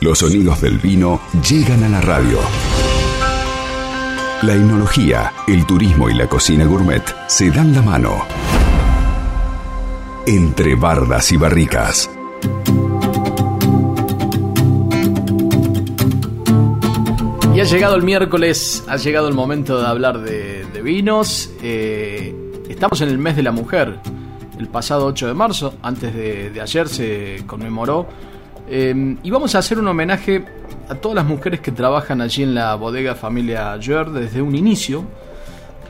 Los sonidos del vino llegan a la radio. La enología, el turismo y la cocina gourmet se dan la mano. Entre bardas y barricas. Y ha llegado el miércoles, ha llegado el momento de hablar de, vinos. Eh, estamos en el mes de la mujer. El pasado 8 de marzo, antes de ayer, se conmemoró Em, y vamos a hacer un homenaje a todas las mujeres que trabajan allí en la bodega familia Joer desde un inicio.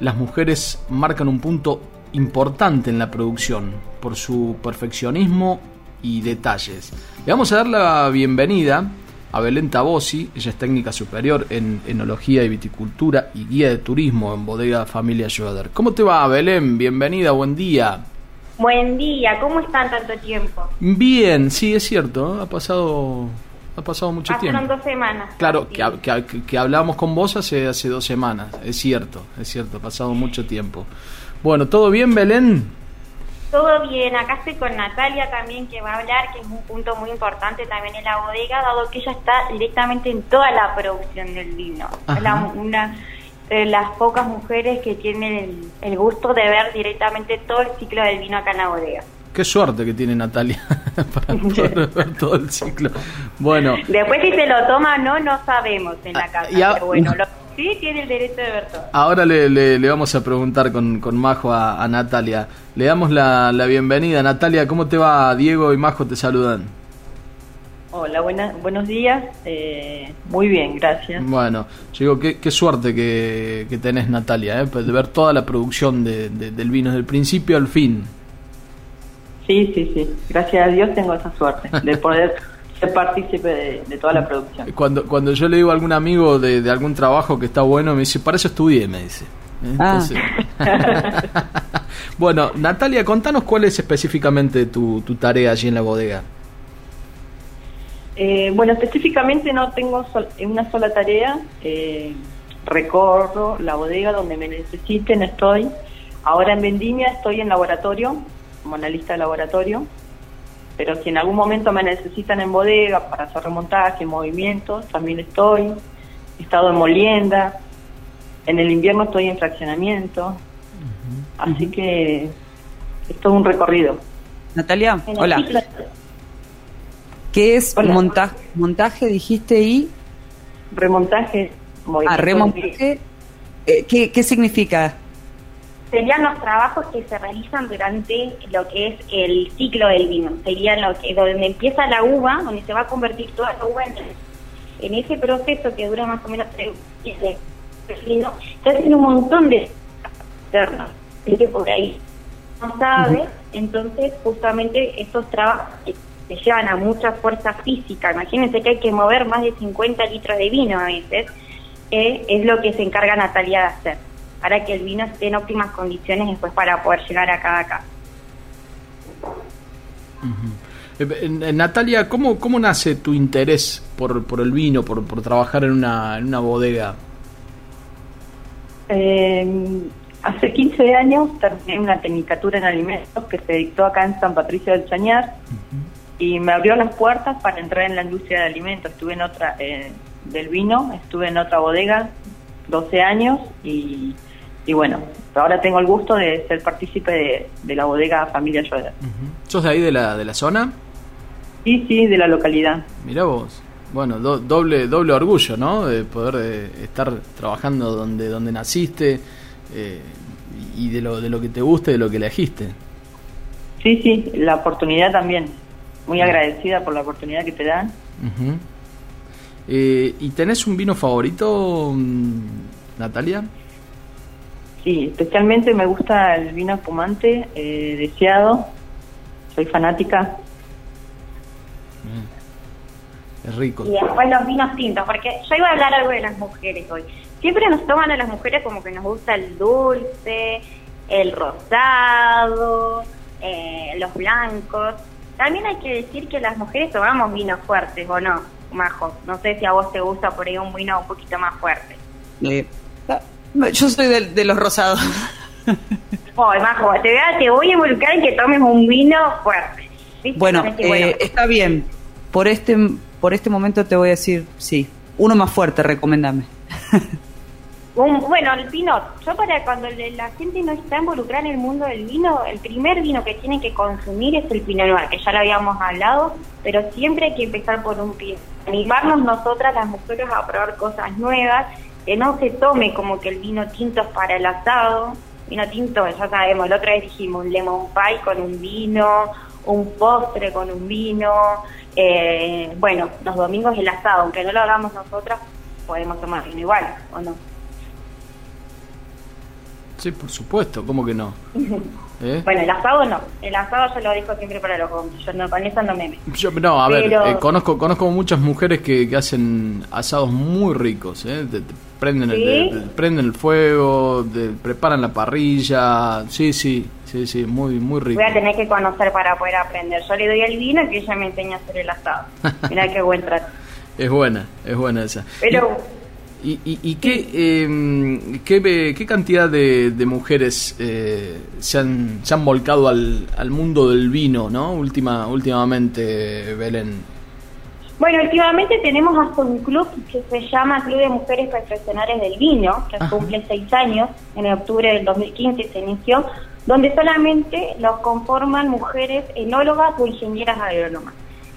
Las mujeres marcan un punto importante en la producción por su perfeccionismo y detalles. Le vamos a dar la bienvenida a Belén Tabosi, ella es técnica superior en enología y viticultura y guía de turismo en bodega familia Joder. ¿Cómo te va Belén? Bienvenida, buen día. Buen día, ¿cómo están tanto tiempo? Bien, sí, es cierto, ha pasado ha pasado mucho tiempo. Pasaron dos semanas. Claro, que, que, hablamos con vos hace, hace dos semanas, es cierto, es cierto, ha pasado mucho tiempo. Bueno, ¿todo bien, Belén? Todo bien, acá estoy con Natalia también que va a hablar, que es un punto muy importante también en la bodega, dado que ella está directamente en toda la producción del vino. una de las pocas mujeres que tienen el, gusto de ver directamente todo el ciclo del vino acá en la bodega. Qué suerte que tiene Natalia para poder ver todo el ciclo. Bueno. Después si se lo toma no, no sabemos en la ah, casa. pero bueno, sí tiene el derecho de ver todo. Ahora le, le, vamos a preguntar con, con Majo a, Natalia. Le damos la, la bienvenida. Natalia, ¿cómo te va? Diego y Majo te saludan. Hola, buena, buenos días. Eh, muy bien, gracias. Bueno, yo digo, qué, suerte que, tenés, Natalia, eh, de ver toda la producción de, del vino, desde el principio al fin. Sí, sí, sí. Gracias a Dios tengo esa suerte de poder ser partícipe de, toda la producción. Cuando, cuando yo le digo a algún amigo de, algún trabajo que está bueno, me dice, para eso estudié, me dice. Ah. bueno, Natalia, contanos cuál es específicamente tu, tu tarea allí en la bodega. Eh, bueno, específicamente no tengo una sola tarea. Eh, recorro la bodega donde me necesiten, estoy. Ahora en Vendimia estoy en laboratorio, como analista de laboratorio. Pero si en algún momento me necesitan en bodega para hacer remontaje, movimientos, también estoy. He estado en molienda. En el invierno estoy en fraccionamiento. Así que es todo un recorrido. Natalia, hola. ¿Qué es montaje, montaje, dijiste, y? Remontaje. Ah, remontaje. Eh, ¿qué, ¿Qué significa? Serían los trabajos que se realizan durante lo que es el ciclo del vino. Serían lo que, donde empieza la uva, donde se va a convertir toda la uva en, en ese proceso que dura más o menos tres meses. Se hacen un montón de que por ahí no sabe, entonces justamente estos trabajos se llevan a mucha fuerza física. Imagínense que hay que mover más de 50 litros de vino a veces. es lo que se encarga Natalia de hacer, para que el vino esté en óptimas condiciones después para poder llegar a cada casa. Eh, Natalia, ¿cómo, ¿cómo nace tu interés por, por el vino, por, por trabajar en una, en una bodega? Eh, hace 15 años terminé una tecnicatura en alimentos que se dictó acá en San Patricio del Chañar y me abrió las puertas para entrar en la industria de alimentos. Estuve en otra, eh, del vino, estuve en otra bodega 12 años y, y, bueno, ahora tengo el gusto de ser partícipe de, la bodega Familia Schroeder. ¿Sos de ahí de la, de la zona? Sí, sí, de la localidad. Mira vos. Bueno, doble doble orgullo, ¿no? De poder eh, estar trabajando donde donde naciste eh, y de lo de lo que te gusta y de lo que elegiste. Sí, sí, la oportunidad también muy agradecida por la oportunidad que te dan. Eh, ¿Y tenés un vino favorito, mm, Natalia? Sí, especialmente me gusta el vino espumante, eh, deseado. Soy fanática. Es rico. Y después los vinos tintos, porque yo iba a hablar algo de las mujeres hoy. Siempre nos toman a las mujeres como que nos gusta el dulce, el rosado, eh, los blancos. También hay que decir que las mujeres tomamos vinos fuertes, ¿o no, Majo? No sé si a vos te gusta por ahí un vino un poquito más fuerte. Eh, yo soy de, los rosados. Oh, Majo, te, te voy a involucrar en que tomes un vino fuerte. Bueno, eh, está bien. Por este por este momento te voy a decir sí. Uno más fuerte, recomendame. Un- bueno, el vino, yo para cuando la gente no está involucrada en el mundo del vino, el primer vino que tienen que consumir es el Pinot Noir, que ya lo habíamos hablado, pero siempre hay que empezar por un Pinot. Animarnos nosotras, las mujeres, a probar cosas nuevas, que no se tome como que el vino tinto es para el asado. Vino tinto, ya sabemos, la otra vez dijimos un lemon pie con un vino, un postre con un vino. eh, bueno, los domingos el asado, aunque no lo hagamos nosotras, podemos tomar vino igual, ¿o no? Sí, por supuesto, ¿cómo que no? ¿Eh? Bueno, el asado no. El asado yo lo dejo siempre para los hombres. Yo no, con eso no me meto. Yo, no, a ver, eh, conozco conozco muchas mujeres que, que hacen asados muy ricos, ¿eh? Te- te prenden, ¿Sí? el, te- prenden el fuego, preparan la parrilla, sí, sí, sí, sí, muy muy rico. Voy a tener que conocer para poder aprender. Yo le doy el vino y que ella me enseña a hacer el asado. Mira qué buen trato. Es buena, es buena esa. Pero ¿Y, y, y qué, eh, qué, qué cantidad de, de mujeres eh, se, han, se han volcado al, al mundo del vino, ¿no? Última, últimamente, Belén. Bueno, últimamente tenemos hasta un club que se llama Club de Mujeres Profesionales del Vino, que Ajá. cumple seis años, en octubre del 2015 se inició, donde solamente los conforman mujeres enólogas o ingenieras agrónomas.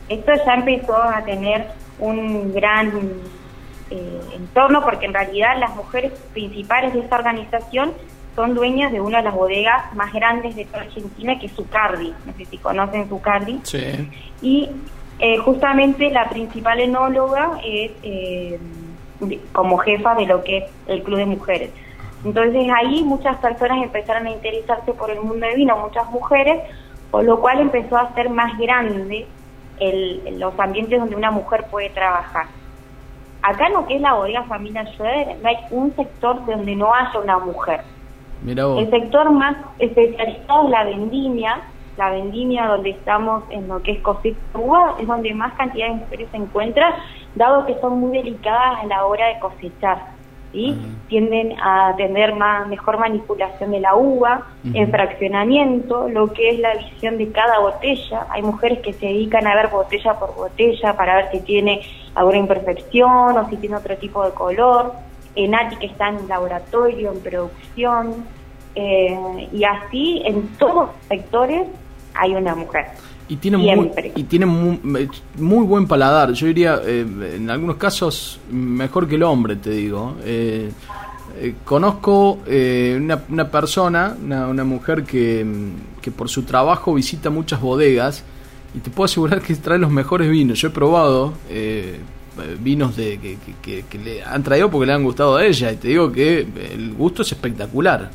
Esto ya empezó a tener un gran eh, entorno porque en realidad las mujeres principales de esta organización son dueñas de una de las bodegas más grandes de toda Argentina, que es Zucardi. No sé si conocen Zucardi Sí. y eh, justamente la principal enóloga es eh, como jefa de lo que es el Club de Mujeres. Entonces ahí muchas personas empezaron a interesarse por el mundo de vino, muchas mujeres, por lo cual empezó a ser más grande el- los ambientes donde una mujer puede trabajar. Acá en lo que es la bodega familia Schroeder, no hay un sector donde no haya una mujer. Mira vos. El sector más especializado es la vendimia, la vendimia donde estamos en lo que es cosecha uva, es donde más cantidad de mujeres se encuentran, dado que son muy delicadas a la hora de cosechar. ¿Sí? Ujú. Tienden a tener más, mejor manipulación de la uva, en fraccionamiento, lo que es la visión de cada botella. Hay mujeres que se dedican a ver botella por botella para ver si tiene alguna imperfección o si tiene otro tipo de color. Eh, Nati que está en laboratorio, en producción, eh, y así en todos los sectores hay una mujer. Y tiene, muy, y tiene muy, muy buen paladar. Yo diría, eh, en algunos casos, mejor que el hombre, te digo. Eh, eh, conozco eh, una, una persona, una, una mujer que, que por su trabajo visita muchas bodegas y te puedo asegurar que trae los mejores vinos. Yo he probado eh, vinos de, que- que le han traído porque le han gustado a ella y te digo que el gusto es espectacular.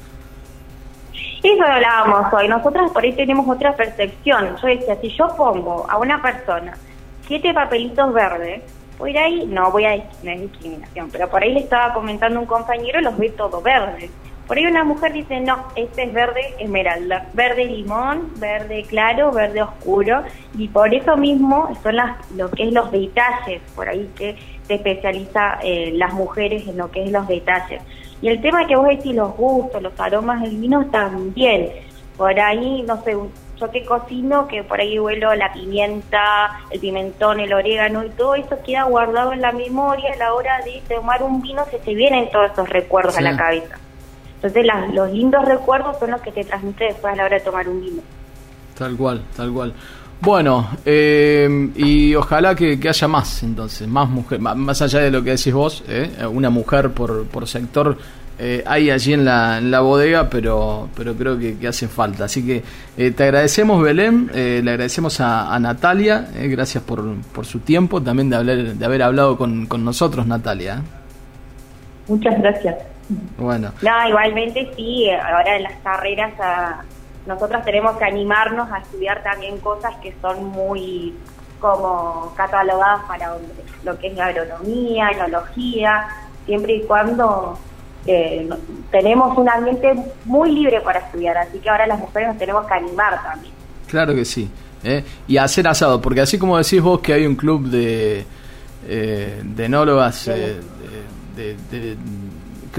Eso hablábamos hoy. Nosotras por ahí tenemos otra percepción. Yo decía, si yo pongo a una persona siete papelitos verdes, por ahí, no voy a no es discriminación, pero por ahí le estaba comentando un compañero, los ve todo verdes. Por ahí una mujer dice, no, este es verde esmeralda, verde limón, verde claro, verde oscuro, y por eso mismo son las, lo que es los detalles, por ahí que se especializa eh, las mujeres en lo que es los detalles. Y el tema que vos decís, los gustos, los aromas del vino también. Por ahí, no sé, yo que cocino, que por ahí huelo la pimienta, el pimentón, el orégano y todo eso queda guardado en la memoria a la hora de tomar un vino, se te vienen todos esos recuerdos Sí. a la cabeza. Entonces las- los lindos recuerdos son los que te transmite después a la hora de tomar un vino. Tal cual, tal cual. Bueno, eh, y ojalá que, que haya más, entonces, más mujeres, más allá de lo que decís vos, eh, una mujer por, por sector eh, hay allí en la, en la bodega, pero, pero creo que, que hace falta. Así que eh, te agradecemos, Belén, eh, le agradecemos a, a Natalia, eh, gracias por, por su tiempo, también de, hablar, de haber hablado con, con nosotros, Natalia. Muchas gracias. Bueno, No, igualmente sí, ahora en las carreras ah, nosotros tenemos que animarnos a estudiar también cosas que son muy como catalogadas para hombres, lo que es la agronomía, enología, siempre y cuando eh, tenemos un ambiente muy libre para estudiar, así que ahora las mujeres nos tenemos que animar también. Claro que sí. ¿eh? Y hacer asado, porque así como decís vos que hay un club de, eh, de enólogas, eh, de, de- de-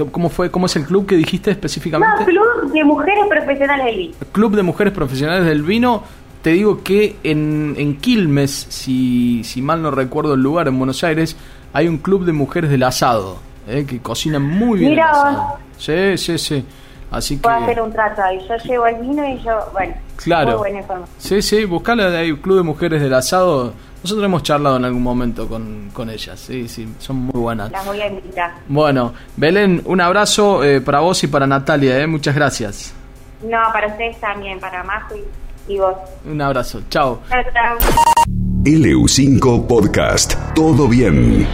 ¿cómo, fue, ¿cómo es el club que dijiste No, específicamente? club de mujeres profesionales del vino. Club de Mujeres Profesionales del Vino. te digo que en, en Quilmes, si, si mal no recuerdo el lugar, en Buenos Aires, hay un club de mujeres del asado, eh, que cocinan muy bien. Mira el vos. asado. Sí, sí, sí. Así que... Puedo hacer un trato ahí. Yo llevo el vino y yo, bueno, Claro. muy buena. Sí, sí, buscala de ahí, Club de Mujeres del Asado. Nosotros hemos charlado en algún momento con, con ellas, sí, sí, son muy buenas. Las voy a invitar. Bueno, Belén, un abrazo eh, para vos y para Natalia, eh, muchas gracias. No, para ustedes también, para Majo y, y vos. Un abrazo, chao. Chao, chao. LU5 Podcast. Todo bien.